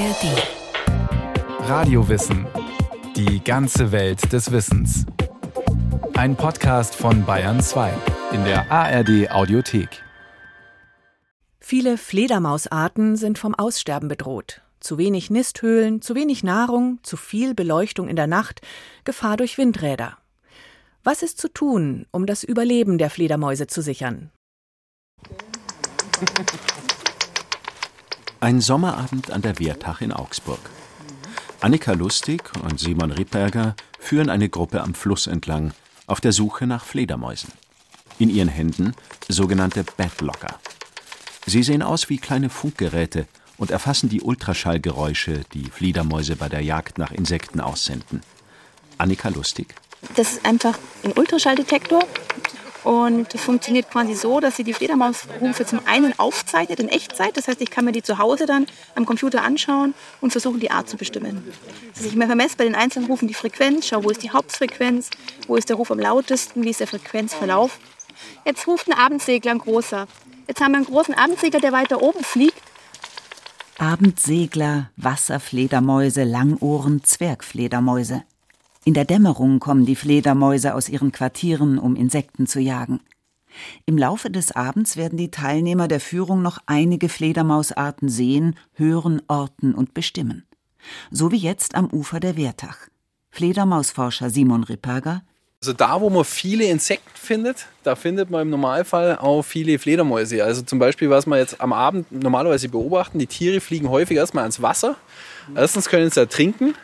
ARD. Radiowissen. Die ganze Welt des Wissens. Ein Podcast von Bayern 2 in der ARD Audiothek. Viele Fledermausarten sind vom Aussterben bedroht. Zu wenig Nisthöhlen, zu wenig Nahrung, zu viel Beleuchtung in der Nacht, Gefahr durch Windräder. Was ist zu tun, um das Überleben der Fledermäuse zu sichern? Ein Sommerabend an der Wehrtach in Augsburg. Annika Lustig und Simon Rittberger führen eine Gruppe am Fluss entlang auf der Suche nach Fledermäusen. In ihren Händen sogenannte Badlocker. Sie sehen aus wie kleine Funkgeräte und erfassen die Ultraschallgeräusche, die Fledermäuse bei der Jagd nach Insekten aussenden. Annika Lustig. Das ist einfach ein Ultraschalldetektor und das funktioniert quasi so, dass sie die Fledermausrufe zum einen aufzeichnet in Echtzeit. Das heißt, ich kann mir die zu Hause dann am Computer anschauen und versuchen, die Art zu bestimmen. Also ich vermesse bei den einzelnen Rufen die Frequenz, schaue, wo ist die Hauptfrequenz, wo ist der Ruf am lautesten, wie ist der Frequenzverlauf. Jetzt ruft ein Abendsegler, ein großer. Jetzt haben wir einen großen Abendsegler, der weiter oben fliegt. Abendsegler, Wasserfledermäuse, Langohren, Zwergfledermäuse. In der Dämmerung kommen die Fledermäuse aus ihren Quartieren, um Insekten zu jagen. Im Laufe des Abends werden die Teilnehmer der Führung noch einige Fledermausarten sehen, hören, orten und bestimmen. So wie jetzt am Ufer der Wehrtach. Fledermausforscher Simon Ripperger. Also da, wo man viele Insekten findet, da findet man im Normalfall auch viele Fledermäuse. Also zum Beispiel, was wir jetzt am Abend normalerweise beobachten, die Tiere fliegen häufig erstmal ans Wasser. Erstens können sie ertrinken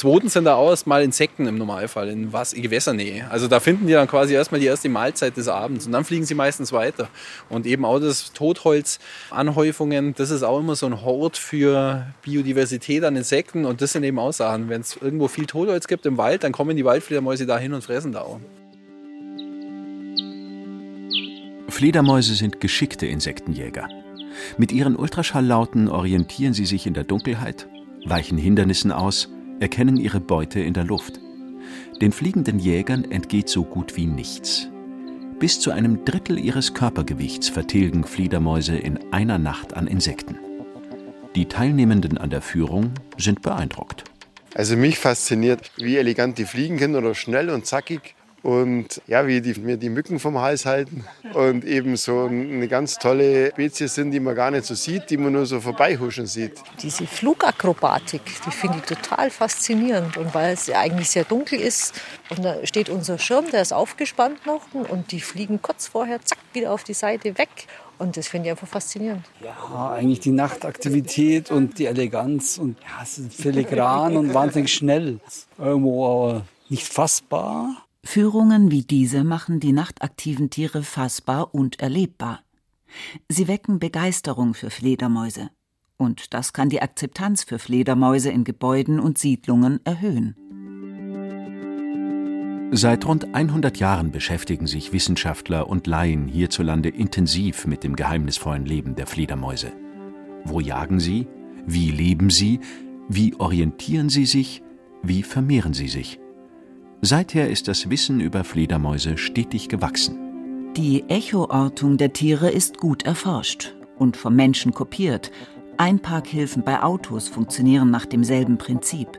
Zweitens sind da auch erstmal Insekten im Normalfall in was, Gewässernähe. Also da finden die dann quasi erstmal die erste Mahlzeit des Abends und dann fliegen sie meistens weiter. Und eben auch das Totholzanhäufungen, das ist auch immer so ein Hort für Biodiversität an Insekten und das sind eben auch Sachen. Wenn es irgendwo viel Totholz gibt im Wald, dann kommen die Waldfledermäuse da hin und fressen da auch. Fledermäuse sind geschickte Insektenjäger. Mit ihren Ultraschalllauten orientieren sie sich in der Dunkelheit, weichen Hindernissen aus erkennen ihre Beute in der Luft. Den fliegenden Jägern entgeht so gut wie nichts. Bis zu einem Drittel ihres Körpergewichts vertilgen Fledermäuse in einer Nacht an Insekten. Die Teilnehmenden an der Führung sind beeindruckt. Also mich fasziniert, wie elegant die fliegen können oder schnell und zackig und ja, wie die mir die Mücken vom Hals halten und eben so eine ganz tolle Spezies sind, die man gar nicht so sieht, die man nur so vorbeihuschen sieht. Diese Flugakrobatik, die finde ich total faszinierend und weil es ja eigentlich sehr dunkel ist und da steht unser Schirm, der ist aufgespannt noch und die fliegen kurz vorher zack wieder auf die Seite weg und das finde ich einfach faszinierend. Ja, eigentlich die Nachtaktivität und die Eleganz und ja, es ist filigran und wahnsinnig schnell. Irgendwo aber nicht fassbar. Führungen wie diese machen die nachtaktiven Tiere fassbar und erlebbar. Sie wecken Begeisterung für Fledermäuse. Und das kann die Akzeptanz für Fledermäuse in Gebäuden und Siedlungen erhöhen. Seit rund 100 Jahren beschäftigen sich Wissenschaftler und Laien hierzulande intensiv mit dem geheimnisvollen Leben der Fledermäuse. Wo jagen sie? Wie leben sie? Wie orientieren sie sich? Wie vermehren sie sich? Seither ist das Wissen über Fledermäuse stetig gewachsen. Die Echoortung der Tiere ist gut erforscht und vom Menschen kopiert. Einparkhilfen bei Autos funktionieren nach demselben Prinzip.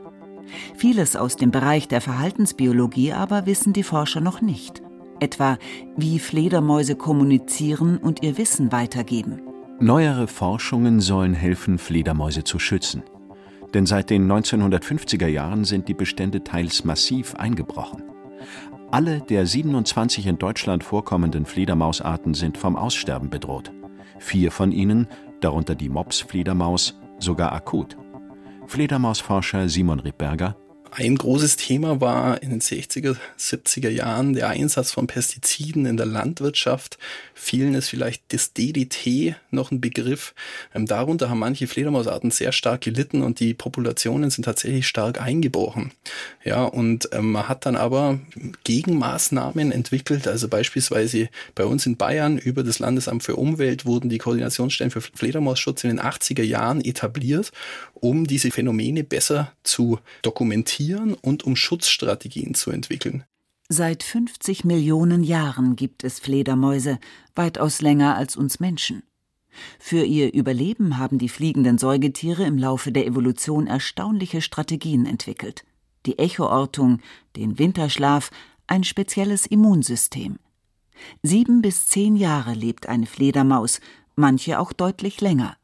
Vieles aus dem Bereich der Verhaltensbiologie aber wissen die Forscher noch nicht. Etwa, wie Fledermäuse kommunizieren und ihr Wissen weitergeben. Neuere Forschungen sollen helfen, Fledermäuse zu schützen denn seit den 1950er Jahren sind die Bestände teils massiv eingebrochen. Alle der 27 in Deutschland vorkommenden Fledermausarten sind vom Aussterben bedroht. Vier von ihnen, darunter die Mops-Fledermaus, sogar akut. Fledermausforscher Simon Rippberger ein großes Thema war in den 60er, 70er Jahren der Einsatz von Pestiziden in der Landwirtschaft. Vielen ist vielleicht das DDT noch ein Begriff. Ähm, darunter haben manche Fledermausarten sehr stark gelitten und die Populationen sind tatsächlich stark eingebrochen. Ja, und ähm, man hat dann aber Gegenmaßnahmen entwickelt. Also beispielsweise bei uns in Bayern über das Landesamt für Umwelt wurden die Koordinationsstellen für Fledermausschutz in den 80er Jahren etabliert, um diese Phänomene besser zu dokumentieren adaptieren und um Schutzstrategien zu entwickeln. Seit 50 Millionen Jahren gibt es Fledermäuse, weitaus länger als uns Menschen. Für ihr Überleben haben die fliegenden Säugetiere im Laufe der Evolution erstaunliche Strategien entwickelt. Die Echoortung, den Winterschlaf, ein spezielles Immunsystem. Sieben bis zehn Jahre lebt eine Fledermaus, manche auch deutlich länger.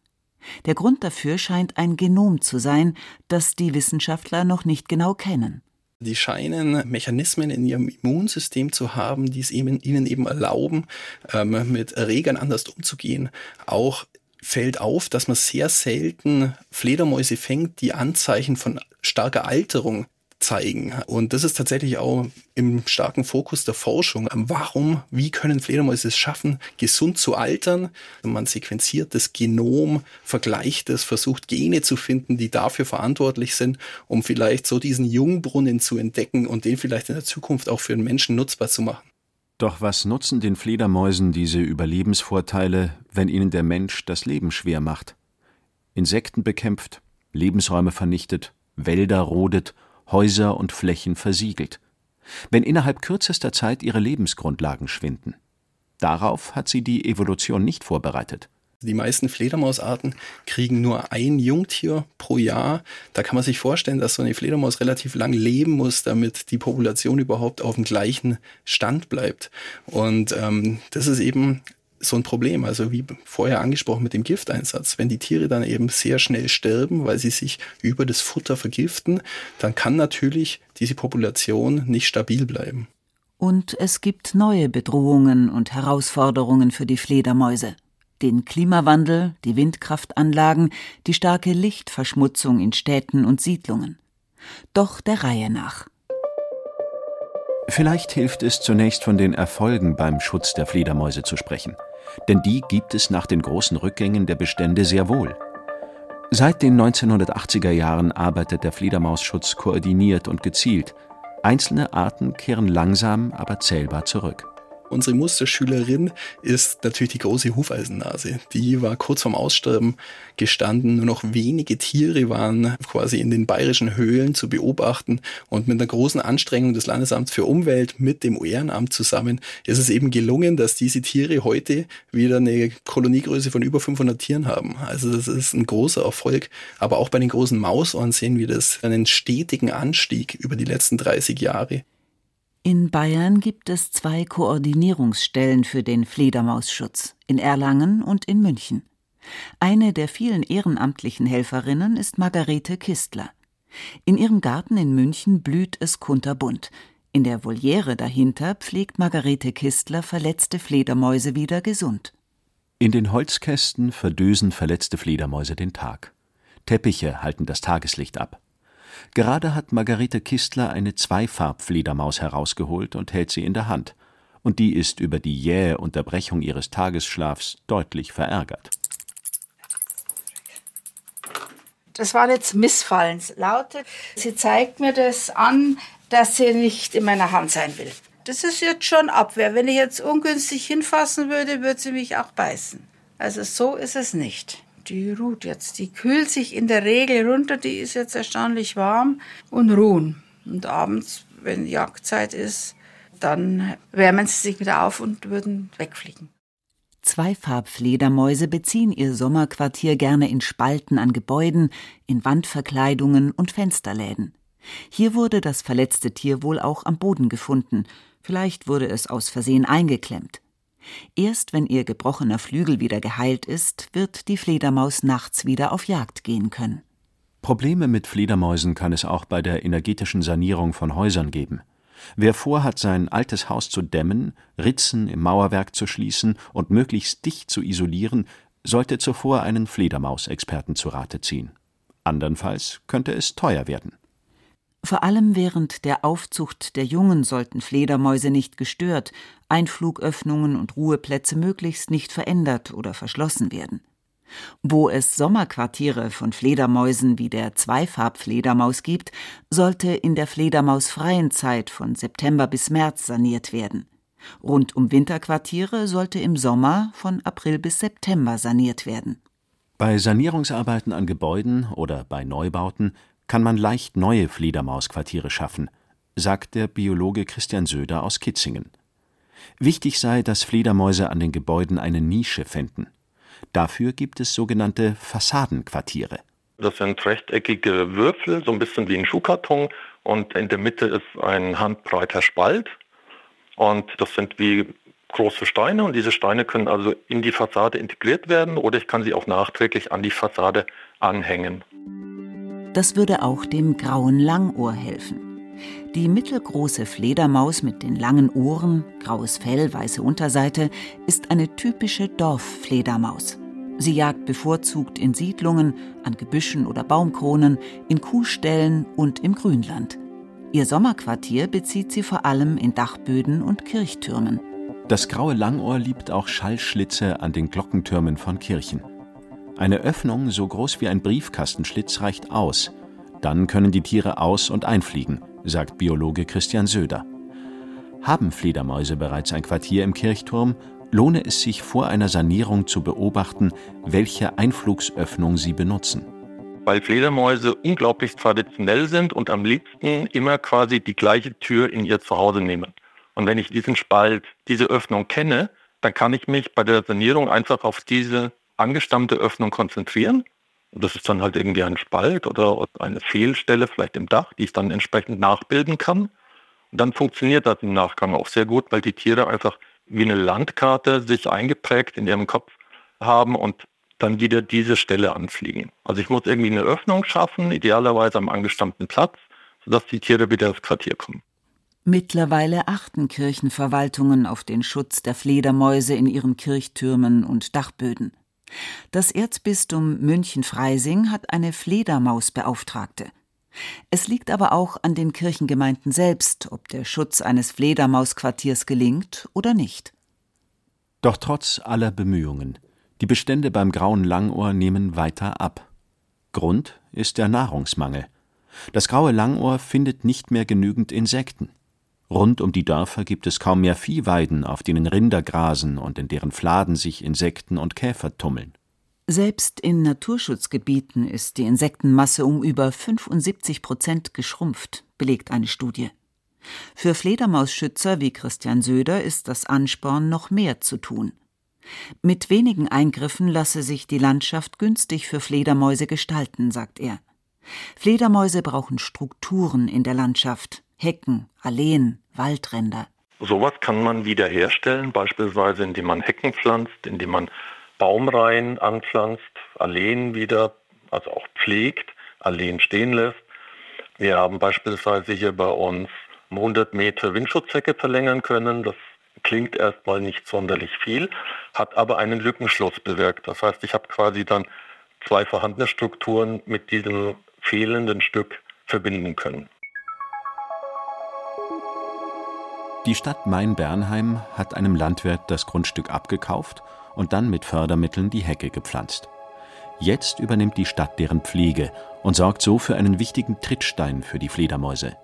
Der Grund dafür scheint ein Genom zu sein, das die Wissenschaftler noch nicht genau kennen. Die scheinen Mechanismen in ihrem Immunsystem zu haben, die es ihnen, eben erlauben, ähm, mit Erregern anders umzugehen. Auch fällt auf, dass man sehr selten Fledermäuse fängt, die Anzeichen von starker Alterung zeigen. Und das ist tatsächlich auch im starken Fokus der Forschung. Warum, wie können Fledermäuse es schaffen, gesund zu altern? Man sequenziert das Genom, vergleicht es, versucht Gene zu finden, die dafür verantwortlich sind, um vielleicht so diesen Jungbrunnen zu entdecken und den vielleicht in der Zukunft auch für den Menschen nutzbar zu machen. Doch was nutzen den Fledermäusen diese Überlebensvorteile, wenn ihnen der Mensch das Leben schwer macht? Insekten bekämpft, Lebensräume vernichtet, Wälder rodet Häuser und Flächen versiegelt, wenn innerhalb kürzester Zeit ihre Lebensgrundlagen schwinden. Darauf hat sie die Evolution nicht vorbereitet. Die meisten Fledermausarten kriegen nur ein Jungtier pro Jahr. Da kann man sich vorstellen, dass so eine Fledermaus relativ lang leben muss, damit die Population überhaupt auf dem gleichen Stand bleibt. Und ähm, das ist eben so ein Problem. Also wie vorher angesprochen mit dem Gifteinsatz. Wenn die Tiere dann eben sehr schnell sterben, weil sie sich über das Futter vergiften, dann kann natürlich diese Population nicht stabil bleiben. Und es gibt neue Bedrohungen und Herausforderungen für die Fledermäuse. Den Klimawandel, die Windkraftanlagen, die starke Lichtverschmutzung in Städten und Siedlungen. Doch der Reihe nach. Vielleicht hilft es zunächst von den Erfolgen beim Schutz der Fledermäuse zu sprechen denn die gibt es nach den großen Rückgängen der Bestände sehr wohl. Seit den 1980er Jahren arbeitet der Fledermausschutz koordiniert und gezielt. Einzelne Arten kehren langsam, aber zählbar zurück. Unsere Musterschülerin ist natürlich die große Hufeisennase. Die war kurz vorm Aussterben gestanden. Nur noch wenige Tiere waren quasi in den bayerischen Höhlen zu beobachten. Und mit einer großen Anstrengung des Landesamts für Umwelt mit dem Ehrenamt zusammen ist es eben gelungen, dass diese Tiere heute wieder eine Koloniegröße von über 500 Tieren haben. Also das ist ein großer Erfolg. Aber auch bei den großen Mausohren sehen wir das einen stetigen Anstieg über die letzten 30 Jahre. In Bayern gibt es zwei Koordinierungsstellen für den Fledermausschutz, in Erlangen und in München. Eine der vielen ehrenamtlichen Helferinnen ist Margarete Kistler. In ihrem Garten in München blüht es kunterbunt. In der Voliere dahinter pflegt Margarete Kistler verletzte Fledermäuse wieder gesund. In den Holzkästen verdösen verletzte Fledermäuse den Tag. Teppiche halten das Tageslicht ab. Gerade hat Margarete Kistler eine Zweifarbfledermaus herausgeholt und hält sie in der Hand. Und die ist über die jähe Unterbrechung ihres Tagesschlafs deutlich verärgert. Das waren jetzt Missfallenslaute. Sie zeigt mir das an, dass sie nicht in meiner Hand sein will. Das ist jetzt schon Abwehr. Wenn ich jetzt ungünstig hinfassen würde, würde sie mich auch beißen. Also so ist es nicht die ruht jetzt. Die kühlt sich in der Regel runter, die ist jetzt erstaunlich warm und ruhen. Und abends, wenn Jagdzeit ist, dann wärmen sie sich wieder auf und würden wegfliegen. Zweifarbfledermäuse beziehen ihr Sommerquartier gerne in Spalten an Gebäuden, in Wandverkleidungen und Fensterläden. Hier wurde das verletzte Tier wohl auch am Boden gefunden. Vielleicht wurde es aus Versehen eingeklemmt. Erst wenn ihr gebrochener Flügel wieder geheilt ist, wird die Fledermaus nachts wieder auf Jagd gehen können. Probleme mit Fledermäusen kann es auch bei der energetischen Sanierung von Häusern geben. Wer vorhat, sein altes Haus zu dämmen, Ritzen im Mauerwerk zu schließen und möglichst dicht zu isolieren, sollte zuvor einen Fledermausexperten zu Rate ziehen. Andernfalls könnte es teuer werden. Vor allem während der Aufzucht der Jungen sollten Fledermäuse nicht gestört, Einflugöffnungen und Ruheplätze möglichst nicht verändert oder verschlossen werden. Wo es Sommerquartiere von Fledermäusen wie der Zweifarbfledermaus gibt, sollte in der fledermausfreien Zeit von September bis März saniert werden. Rund um Winterquartiere sollte im Sommer von April bis September saniert werden. Bei Sanierungsarbeiten an Gebäuden oder bei Neubauten kann man leicht neue Fledermausquartiere schaffen, sagt der Biologe Christian Söder aus Kitzingen. Wichtig sei, dass Fledermäuse an den Gebäuden eine Nische fänden. Dafür gibt es sogenannte Fassadenquartiere. Das sind rechteckige Würfel, so ein bisschen wie ein Schuhkarton. Und in der Mitte ist ein handbreiter Spalt. Und das sind wie große Steine. Und diese Steine können also in die Fassade integriert werden oder ich kann sie auch nachträglich an die Fassade anhängen. Das würde auch dem grauen Langohr helfen. Die mittelgroße Fledermaus mit den langen Ohren, graues Fell, weiße Unterseite, ist eine typische Dorffledermaus. Sie jagt bevorzugt in Siedlungen, an Gebüschen oder Baumkronen, in Kuhställen und im Grünland. Ihr Sommerquartier bezieht sie vor allem in Dachböden und Kirchtürmen. Das graue Langohr liebt auch Schallschlitze an den Glockentürmen von Kirchen. Eine Öffnung so groß wie ein Briefkastenschlitz reicht aus. Dann können die Tiere aus- und einfliegen, sagt Biologe Christian Söder. Haben Fledermäuse bereits ein Quartier im Kirchturm, lohne es sich vor einer Sanierung zu beobachten, welche Einflugsöffnung sie benutzen. Weil Fledermäuse unglaublich traditionell sind und am liebsten immer quasi die gleiche Tür in ihr Zuhause nehmen. Und wenn ich diesen Spalt, diese Öffnung kenne, dann kann ich mich bei der Sanierung einfach auf diese angestammte Öffnung konzentrieren. Und das ist dann halt irgendwie ein Spalt oder eine Fehlstelle vielleicht im Dach, die ich dann entsprechend nachbilden kann. Und dann funktioniert das im Nachgang auch sehr gut, weil die Tiere einfach wie eine Landkarte sich eingeprägt in ihrem Kopf haben und dann wieder diese Stelle anfliegen. Also ich muss irgendwie eine Öffnung schaffen, idealerweise am angestammten Platz, sodass die Tiere wieder ins Quartier kommen. Mittlerweile achten Kirchenverwaltungen auf den Schutz der Fledermäuse in ihren Kirchtürmen und Dachböden. Das Erzbistum München-Freising hat eine Fledermausbeauftragte. Es liegt aber auch an den Kirchengemeinden selbst, ob der Schutz eines Fledermausquartiers gelingt oder nicht. Doch trotz aller Bemühungen, die Bestände beim grauen Langohr nehmen weiter ab. Grund ist der Nahrungsmangel. Das graue Langohr findet nicht mehr genügend Insekten. Rund um die Dörfer gibt es kaum mehr Viehweiden, auf denen Rinder grasen und in deren Fladen sich Insekten und Käfer tummeln. Selbst in Naturschutzgebieten ist die Insektenmasse um über 75 Prozent geschrumpft, belegt eine Studie. Für Fledermausschützer wie Christian Söder ist das Ansporn, noch mehr zu tun. Mit wenigen Eingriffen lasse sich die Landschaft günstig für Fledermäuse gestalten, sagt er. Fledermäuse brauchen Strukturen in der Landschaft, Hecken, Alleen, Waldränder. Sowas kann man wiederherstellen, beispielsweise indem man Hecken pflanzt, indem man Baumreihen anpflanzt, Alleen wieder, also auch pflegt, Alleen stehen lässt. Wir haben beispielsweise hier bei uns 100 Meter Windschutzhecke verlängern können. Das klingt erstmal nicht sonderlich viel, hat aber einen Lückenschluss bewirkt. Das heißt, ich habe quasi dann zwei vorhandene Strukturen mit diesem fehlenden Stück verbinden können. Die Stadt Main-Bernheim hat einem Landwirt das Grundstück abgekauft und dann mit Fördermitteln die Hecke gepflanzt. Jetzt übernimmt die Stadt deren Pflege und sorgt so für einen wichtigen Trittstein für die Fledermäuse.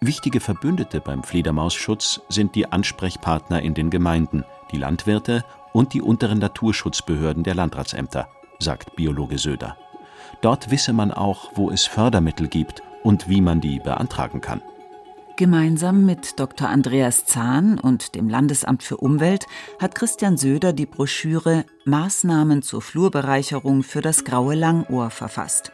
Wichtige Verbündete beim Fledermausschutz sind die Ansprechpartner in den Gemeinden, die Landwirte und die unteren Naturschutzbehörden der Landratsämter, sagt Biologe Söder. Dort wisse man auch, wo es Fördermittel gibt und wie man die beantragen kann. Gemeinsam mit Dr. Andreas Zahn und dem Landesamt für Umwelt hat Christian Söder die Broschüre Maßnahmen zur Flurbereicherung für das graue Langohr verfasst.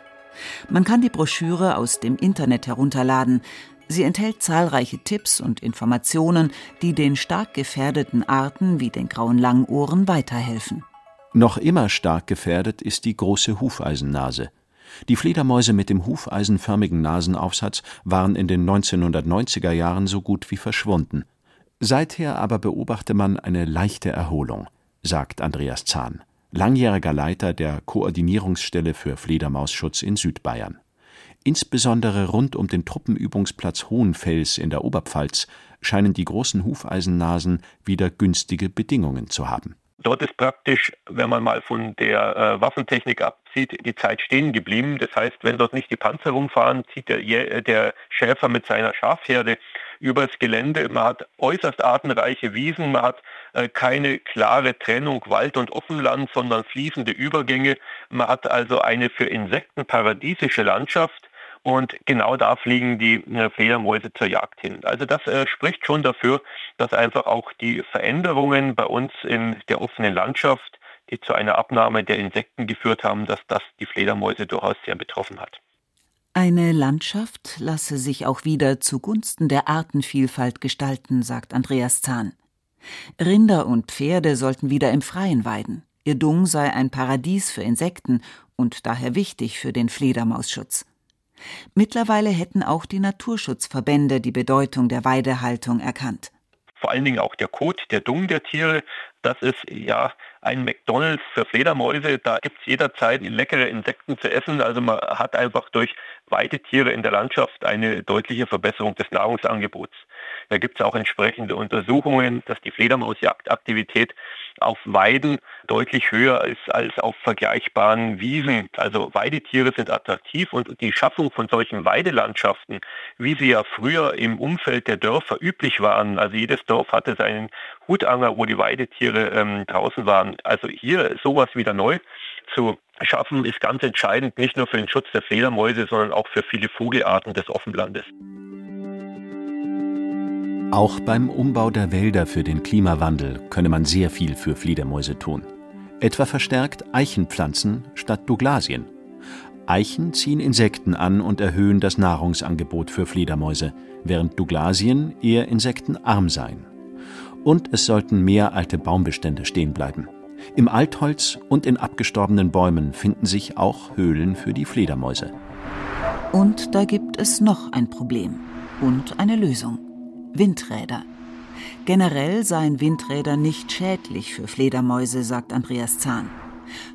Man kann die Broschüre aus dem Internet herunterladen. Sie enthält zahlreiche Tipps und Informationen, die den stark gefährdeten Arten wie den grauen Langohren weiterhelfen. Noch immer stark gefährdet ist die große Hufeisennase. Die Fledermäuse mit dem hufeisenförmigen Nasenaufsatz waren in den 1990er Jahren so gut wie verschwunden. Seither aber beobachte man eine leichte Erholung, sagt Andreas Zahn, langjähriger Leiter der Koordinierungsstelle für Fledermausschutz in Südbayern. Insbesondere rund um den Truppenübungsplatz Hohenfels in der Oberpfalz scheinen die großen Hufeisennasen wieder günstige Bedingungen zu haben. Dort ist praktisch, wenn man mal von der äh, Waffentechnik abzieht, die Zeit stehen geblieben. Das heißt, wenn dort nicht die Panzer rumfahren, zieht der, äh, der Schäfer mit seiner Schafherde übers Gelände. Man hat äußerst artenreiche Wiesen, man hat äh, keine klare Trennung Wald und Offenland, sondern fließende Übergänge. Man hat also eine für Insekten paradiesische Landschaft und genau da fliegen die äh, Fledermäuse zur Jagd hin. Also das äh, spricht schon dafür, dass einfach auch die Veränderungen bei uns in der offenen Landschaft die zu einer Abnahme der Insekten geführt haben, dass das die Fledermäuse durchaus sehr betroffen hat. Eine Landschaft lasse sich auch wieder zugunsten der Artenvielfalt gestalten, sagt Andreas Zahn. Rinder und Pferde sollten wieder im Freien weiden. Ihr Dung sei ein Paradies für Insekten und daher wichtig für den Fledermausschutz. Mittlerweile hätten auch die Naturschutzverbände die Bedeutung der Weidehaltung erkannt. Vor allen Dingen auch der Kot, der Dung der Tiere, das ist ja ein McDonalds für Fledermäuse. Da gibt es jederzeit leckere Insekten zu essen. Also man hat einfach durch Weidetiere in der Landschaft eine deutliche Verbesserung des Nahrungsangebots. Da gibt es auch entsprechende Untersuchungen, dass die Fledermausjagdaktivität auf Weiden deutlich höher ist als auf vergleichbaren Wiesen. Also Weidetiere sind attraktiv und die Schaffung von solchen Weidelandschaften, wie sie ja früher im Umfeld der Dörfer üblich waren, also jedes Dorf hatte seinen Hutanger, wo die Weidetiere ähm, draußen waren. Also hier sowas wieder neu zu schaffen, ist ganz entscheidend, nicht nur für den Schutz der Fledermäuse, sondern auch für viele Vogelarten des Offenlandes. Auch beim Umbau der Wälder für den Klimawandel könne man sehr viel für Fledermäuse tun. Etwa verstärkt Eichenpflanzen statt Douglasien. Eichen ziehen Insekten an und erhöhen das Nahrungsangebot für Fledermäuse, während Douglasien eher insektenarm seien. Und es sollten mehr alte Baumbestände stehen bleiben. Im Altholz und in abgestorbenen Bäumen finden sich auch Höhlen für die Fledermäuse. Und da gibt es noch ein Problem und eine Lösung. Windräder. Generell seien Windräder nicht schädlich für Fledermäuse, sagt Andreas Zahn.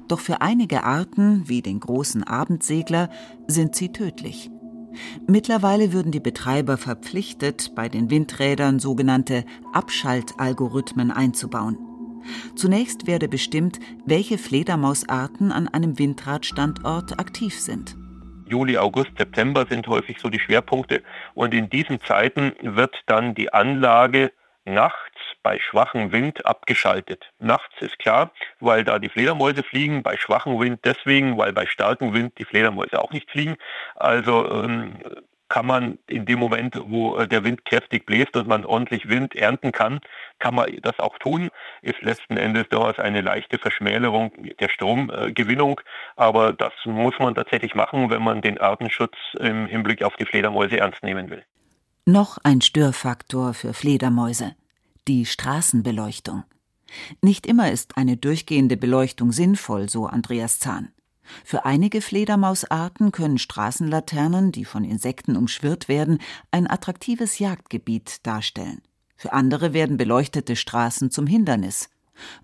Doch für einige Arten, wie den großen Abendsegler, sind sie tödlich. Mittlerweile würden die Betreiber verpflichtet, bei den Windrädern sogenannte Abschaltalgorithmen einzubauen. Zunächst werde bestimmt, welche Fledermausarten an einem Windradstandort aktiv sind. Juli, August, September sind häufig so die Schwerpunkte. Und in diesen Zeiten wird dann die Anlage nachts bei schwachem Wind abgeschaltet. Nachts ist klar, weil da die Fledermäuse fliegen, bei schwachem Wind deswegen, weil bei starkem Wind die Fledermäuse auch nicht fliegen. Also ähm, kann man in dem Moment, wo äh, der Wind kräftig bläst und man ordentlich Wind ernten kann, kann man das auch tun. Ist letzten Endes durchaus eine leichte Verschmälerung der Stromgewinnung, aber das muss man tatsächlich machen, wenn man den Artenschutz im Hinblick auf die Fledermäuse ernst nehmen will. Noch ein Störfaktor für Fledermäuse die Straßenbeleuchtung. Nicht immer ist eine durchgehende Beleuchtung sinnvoll, so Andreas Zahn. Für einige Fledermausarten können Straßenlaternen, die von Insekten umschwirrt werden, ein attraktives Jagdgebiet darstellen. Für andere werden beleuchtete Straßen zum Hindernis.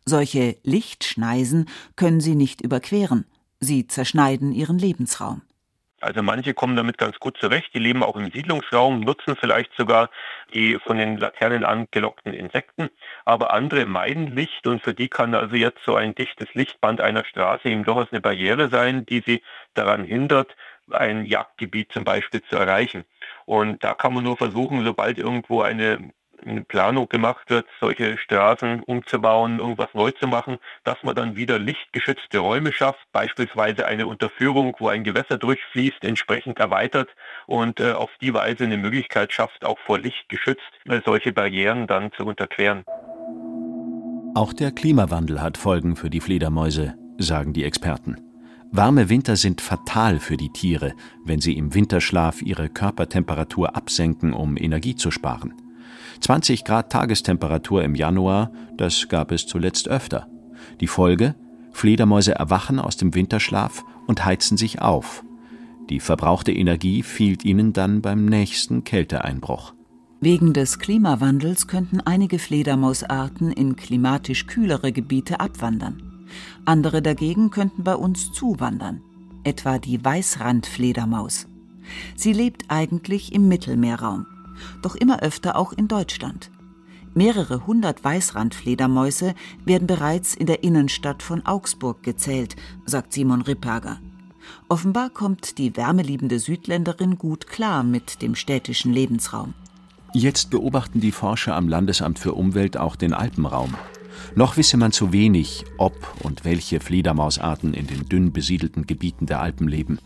Solche Lichtschneisen können sie nicht überqueren. Sie zerschneiden ihren Lebensraum. Also manche kommen damit ganz gut zurecht, die leben auch im Siedlungsraum, nutzen vielleicht sogar die von den Laternen angelockten Insekten, aber andere meiden Licht und für die kann also jetzt so ein dichtes Lichtband einer Straße eben durchaus eine Barriere sein, die sie daran hindert, ein Jagdgebiet zum Beispiel zu erreichen. Und da kann man nur versuchen, sobald irgendwo eine eine Planung gemacht wird, solche Straßen umzubauen, irgendwas neu zu machen, dass man dann wieder lichtgeschützte Räume schafft, beispielsweise eine Unterführung, wo ein Gewässer durchfließt, entsprechend erweitert und äh, auf die Weise eine Möglichkeit schafft, auch vor Licht geschützt, äh, solche Barrieren dann zu unterqueren. Auch der Klimawandel hat Folgen für die Fledermäuse, sagen die Experten. Warme Winter sind fatal für die Tiere, wenn sie im Winterschlaf ihre Körpertemperatur absenken, um Energie zu sparen. 20 Grad Tagestemperatur im Januar, das gab es zuletzt öfter. Die Folge? Fledermäuse erwachen aus dem Winterschlaf und heizen sich auf. Die verbrauchte Energie fehlt ihnen dann beim nächsten Kälteeinbruch. Wegen des Klimawandels könnten einige Fledermausarten in klimatisch kühlere Gebiete abwandern. Andere dagegen könnten bei uns zuwandern, etwa die Weißrandfledermaus. Sie lebt eigentlich im Mittelmeerraum doch immer öfter auch in Deutschland. Mehrere hundert Weißrandfledermäuse werden bereits in der Innenstadt von Augsburg gezählt, sagt Simon Ripperger. Offenbar kommt die wärmeliebende Südländerin gut klar mit dem städtischen Lebensraum. Jetzt beobachten die Forscher am Landesamt für Umwelt auch den Alpenraum. Noch wisse man zu wenig, ob und welche Fledermausarten in den dünn besiedelten Gebieten der Alpen leben.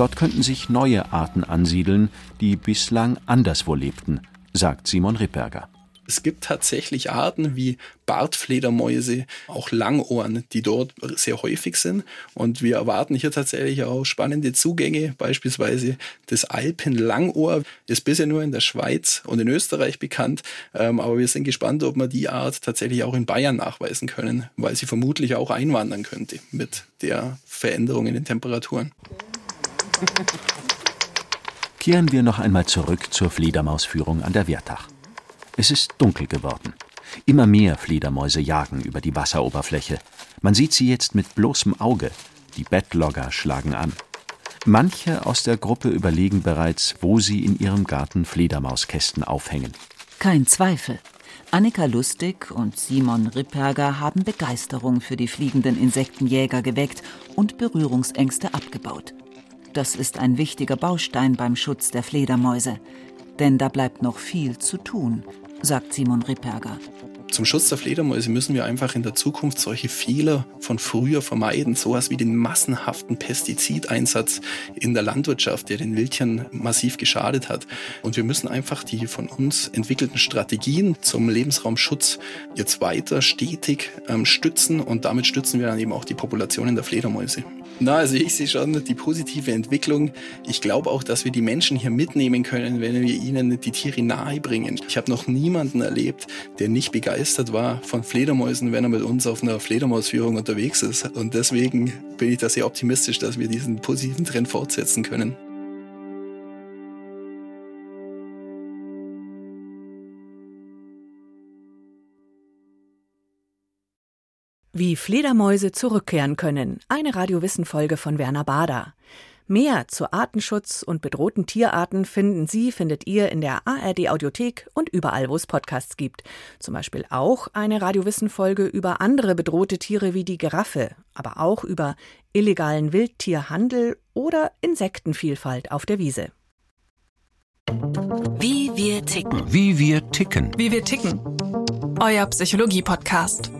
Dort könnten sich neue Arten ansiedeln, die bislang anderswo lebten, sagt Simon Ripperger. Es gibt tatsächlich Arten wie Bartfledermäuse, auch Langohren, die dort sehr häufig sind. Und wir erwarten hier tatsächlich auch spannende Zugänge. Beispielsweise das Alpenlangohr ist bisher nur in der Schweiz und in Österreich bekannt. Ähm, aber wir sind gespannt, ob wir die Art tatsächlich auch in Bayern nachweisen können, weil sie vermutlich auch einwandern könnte mit der Veränderung in den Temperaturen. Kehren wir noch einmal zurück zur Fledermausführung an der Wertach. Es ist dunkel geworden. Immer mehr Fledermäuse jagen über die Wasseroberfläche. Man sieht sie jetzt mit bloßem Auge. Die Bettlogger schlagen an. Manche aus der Gruppe überlegen bereits, wo sie in ihrem Garten Fledermauskästen aufhängen. Kein Zweifel. Annika Lustig und Simon Ripperger haben Begeisterung für die fliegenden Insektenjäger geweckt und Berührungsängste abgebaut. Das ist ein wichtiger Baustein beim Schutz der Fledermäuse. Denn da bleibt noch viel zu tun, sagt Simon Ripperger. Zum Schutz der Fledermäuse müssen wir einfach in der Zukunft solche Fehler von früher vermeiden, sowas wie den massenhaften Pestizideinsatz in der Landwirtschaft, der den Wildtieren massiv geschadet hat. Und wir müssen einfach die von uns entwickelten Strategien zum Lebensraumschutz jetzt weiter stetig ähm, stützen und damit stützen wir dann eben auch die Populationen der Fledermäuse. Na, also ich sehe schon die positive Entwicklung. Ich glaube auch, dass wir die Menschen hier mitnehmen können, wenn wir ihnen die Tiere nahe bringen. Ich habe noch niemanden erlebt, der nicht begeistert war von Fledermäusen, wenn er mit uns auf einer Fledermausführung unterwegs ist. Und deswegen bin ich da sehr optimistisch, dass wir diesen positiven Trend fortsetzen können. Wie Fledermäuse zurückkehren können. Eine Radiowissen-Folge von Werner Bader. Mehr zu Artenschutz und bedrohten Tierarten finden Sie, findet ihr in der ARD Audiothek und überall, wo es Podcasts gibt. Zum Beispiel auch eine Radiowissen-Folge über andere bedrohte Tiere wie die Giraffe, aber auch über illegalen Wildtierhandel oder Insektenvielfalt auf der Wiese. Wie wir ticken. Wie wir ticken. Wie wir ticken. Euer Psychologie-Podcast.